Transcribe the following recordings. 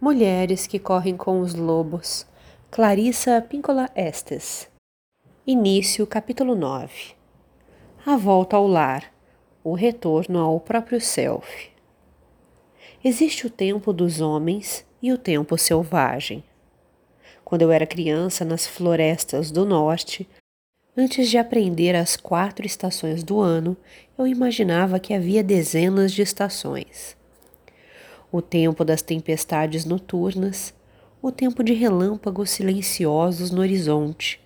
Mulheres que correm com os lobos. Clarissa Píncola Estes. Início, capítulo 9. A volta ao lar. O retorno ao próprio self. Existe o tempo dos homens e o tempo selvagem. Quando eu era criança nas florestas do norte, antes de aprender as quatro estações do ano, eu imaginava que havia dezenas de estações o tempo das tempestades noturnas, o tempo de relâmpagos silenciosos no horizonte,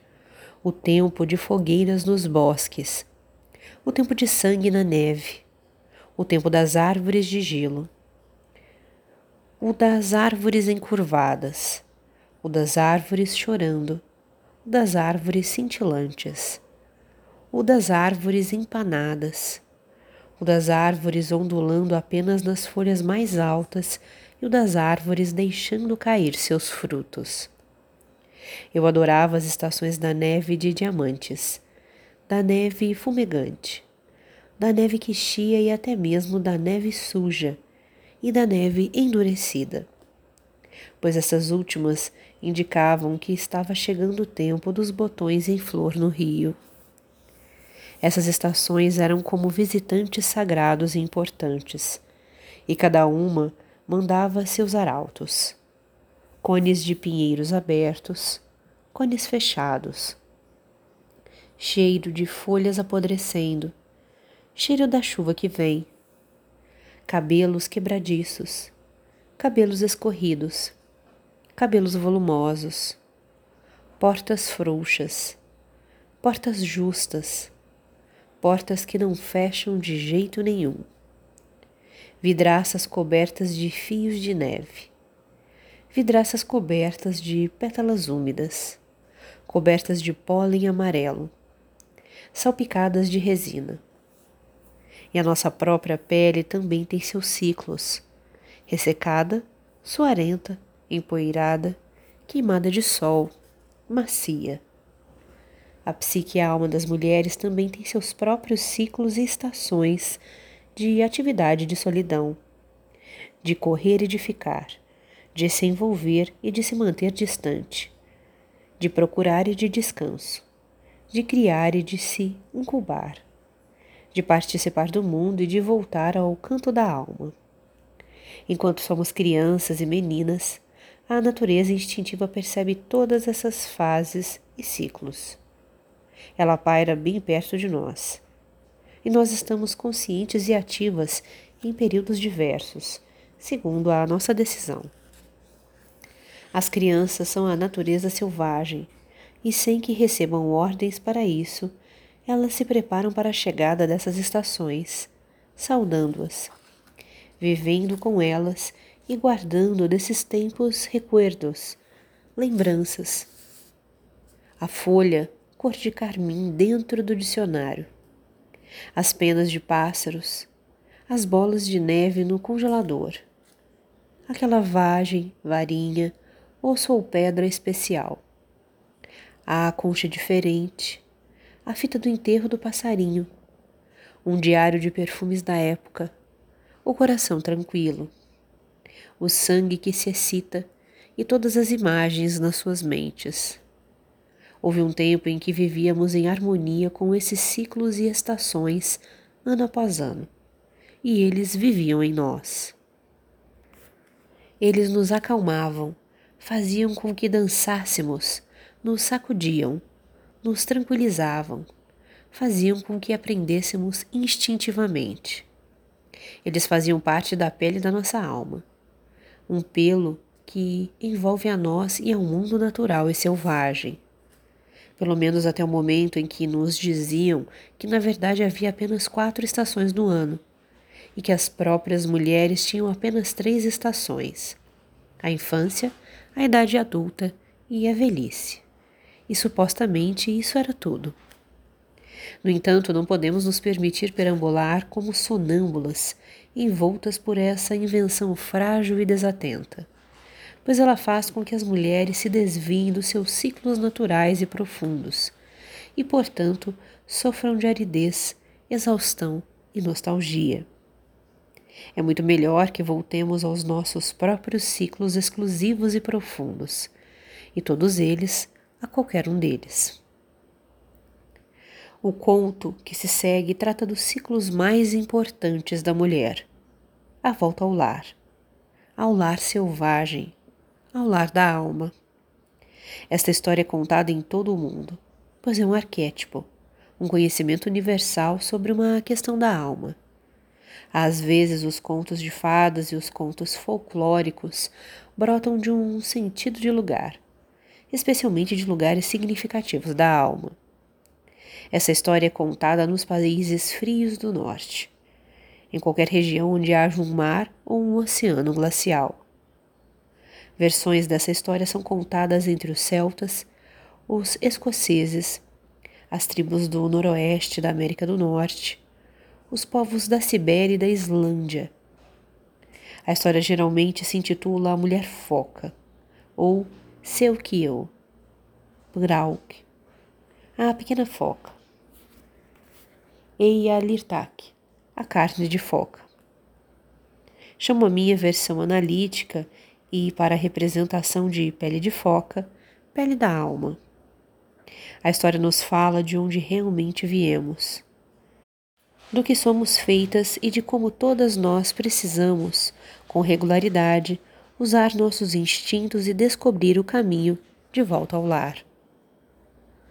o tempo de fogueiras nos bosques, o tempo de sangue na neve, o tempo das árvores de gelo, o das árvores encurvadas, o das árvores chorando, o das árvores cintilantes, o das árvores empanadas, o das árvores ondulando apenas nas folhas mais altas e o das árvores deixando cair seus frutos. Eu adorava as estações da neve de diamantes, da neve fumegante, da neve que chia e até mesmo da neve suja e da neve endurecida, pois essas últimas indicavam que estava chegando o tempo dos botões em flor no rio. Essas estações eram como visitantes sagrados e importantes, e cada uma mandava seus arautos. Cones de pinheiros abertos, cones fechados. Cheiro de folhas apodrecendo, cheiro da chuva que vem. Cabelos quebradiços, cabelos escorridos, cabelos volumosos, portas frouxas, portas justas portas que não fecham de jeito nenhum, vidraças cobertas de fios de neve, vidraças cobertas de pétalas úmidas, cobertas de pólen amarelo, salpicadas de resina. E a nossa própria pele também tem seus ciclos, ressecada, suarenta, empoeirada, queimada de sol, macia. A psique e a alma das mulheres também tem seus próprios ciclos e estações de atividade de solidão, de correr e de ficar, de se envolver e de se manter distante, de procurar e de descanso, de criar e de se incubar, de participar do mundo e de voltar ao canto da alma. Enquanto somos crianças e meninas, a natureza instintiva percebe todas essas fases e ciclos. Ela paira bem perto de nós. E nós estamos conscientes e ativas em períodos diversos, segundo a nossa decisão. As crianças são a natureza selvagem, e sem que recebam ordens para isso, elas se preparam para a chegada dessas estações, saudando-as, vivendo com elas e guardando desses tempos recuerdos, lembranças. A folha cor de carmim dentro do dicionário, as penas de pássaros, as bolas de neve no congelador, aquela vagem, varinha, osso ou pedra especial, a concha diferente, a fita do enterro do passarinho, um diário de perfumes da época, o coração tranquilo, o sangue que se excita e todas as imagens nas suas mentes. Houve um tempo em que vivíamos em harmonia com esses ciclos e estações, ano após ano, e eles viviam em nós. Eles nos acalmavam, faziam com que dançássemos, nos sacudiam, nos tranquilizavam, faziam com que aprendêssemos instintivamente. Eles faziam parte da pele da nossa alma, um pelo que envolve a nós e ao mundo natural e selvagem pelo menos até o momento em que nos diziam que na verdade havia apenas quatro estações no ano e que as próprias mulheres tinham apenas três estações: a infância, a idade adulta e a velhice. E supostamente isso era tudo. No entanto, não podemos nos permitir perambular como sonâmbulas, envoltas por essa invenção frágil e desatenta pois ela faz com que as mulheres se desviem dos seus ciclos naturais e profundos e, portanto, sofram de aridez, exaustão e nostalgia. É muito melhor que voltemos aos nossos próprios ciclos exclusivos e profundos, e todos eles a qualquer um deles. O conto que se segue trata dos ciclos mais importantes da mulher: a volta ao lar, ao lar selvagem, ao lar da alma. Esta história é contada em todo o mundo, pois é um arquétipo, um conhecimento universal sobre uma questão da alma. Às vezes, os contos de fadas e os contos folclóricos brotam de um sentido de lugar, especialmente de lugares significativos da alma. Essa história é contada nos países frios do norte, em qualquer região onde haja um mar ou um oceano glacial. Versões dessa história são contadas entre os celtas, os escoceses, as tribos do noroeste da América do Norte, os povos da Sibéria e da Islândia. A história geralmente se intitula A Mulher Foca ou Selkiel, Grauk, a pequena foca, Eia Lirtak, a carne de foca. Chamo a minha versão analítica e, para a representação de pele de foca, pele da alma. A história nos fala de onde realmente viemos, do que somos feitas e de como todas nós precisamos, com regularidade, usar nossos instintos e descobrir o caminho de volta ao lar.